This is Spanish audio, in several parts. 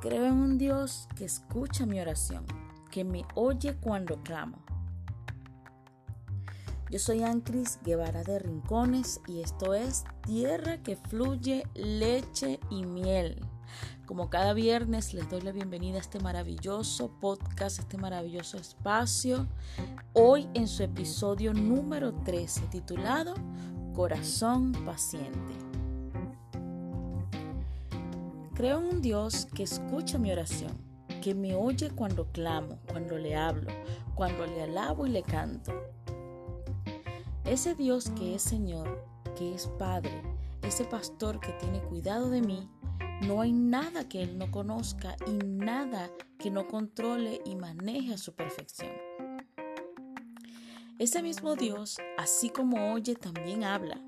Creo en un Dios que escucha mi oración, que me oye cuando clamo. Yo soy Ancris Guevara de Rincones y esto es Tierra que fluye leche y miel. Como cada viernes les doy la bienvenida a este maravilloso podcast, este maravilloso espacio. Hoy en su episodio número 13 titulado Corazón Paciente. Creo en un Dios que escucha mi oración, que me oye cuando clamo, cuando le hablo, cuando le alabo y le canto. Ese Dios que es Señor, que es Padre, ese pastor que tiene cuidado de mí, no hay nada que Él no conozca y nada que no controle y maneje a su perfección. Ese mismo Dios, así como oye, también habla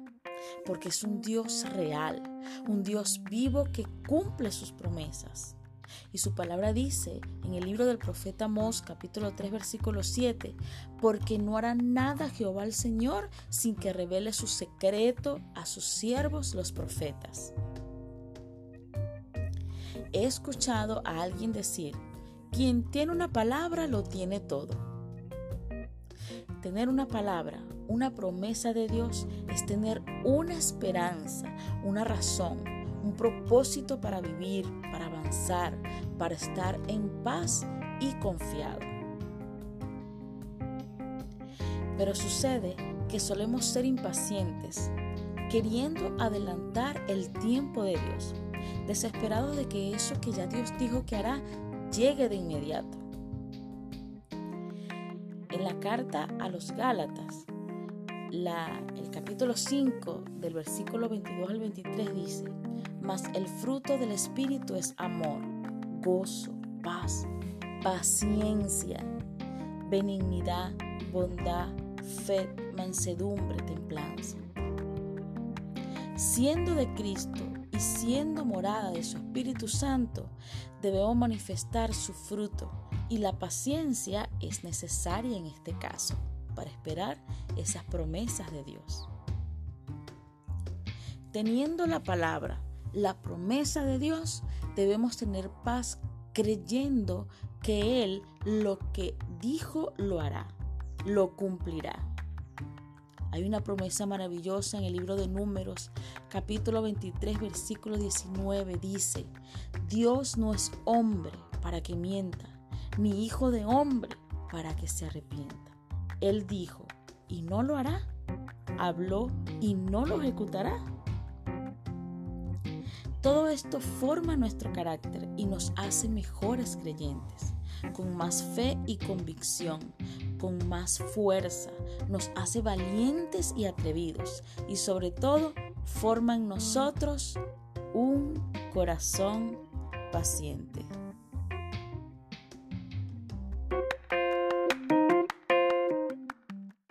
porque es un Dios real, un Dios vivo que cumple sus promesas. Y su palabra dice en el libro del profeta Mos, capítulo 3, versículo 7, porque no hará nada Jehová el Señor sin que revele su secreto a sus siervos los profetas. He escuchado a alguien decir, quien tiene una palabra lo tiene todo. Tener una palabra, una promesa de Dios es tener una esperanza, una razón, un propósito para vivir, para avanzar, para estar en paz y confiado. Pero sucede que solemos ser impacientes, queriendo adelantar el tiempo de Dios, desesperados de que eso que ya Dios dijo que hará llegue de inmediato. En la carta a los Gálatas, el capítulo 5 del versículo 22 al 23 dice, mas el fruto del Espíritu es amor, gozo, paz, paciencia, benignidad, bondad, fe, mansedumbre, templanza. Siendo de Cristo y siendo morada de su Espíritu Santo, debemos manifestar su fruto y la paciencia es necesaria en este caso para esperar esas promesas de Dios. Teniendo la palabra, la promesa de Dios, debemos tener paz creyendo que Él lo que dijo lo hará, lo cumplirá. Hay una promesa maravillosa en el libro de Números, capítulo 23, versículo 19. Dice, Dios no es hombre para que mienta, ni hijo de hombre para que se arrepienta. Él dijo, y no lo hará. Habló y no lo ejecutará. Todo esto forma nuestro carácter y nos hace mejores creyentes, con más fe y convicción, con más fuerza, nos hace valientes y atrevidos y sobre todo forma en nosotros un corazón paciente.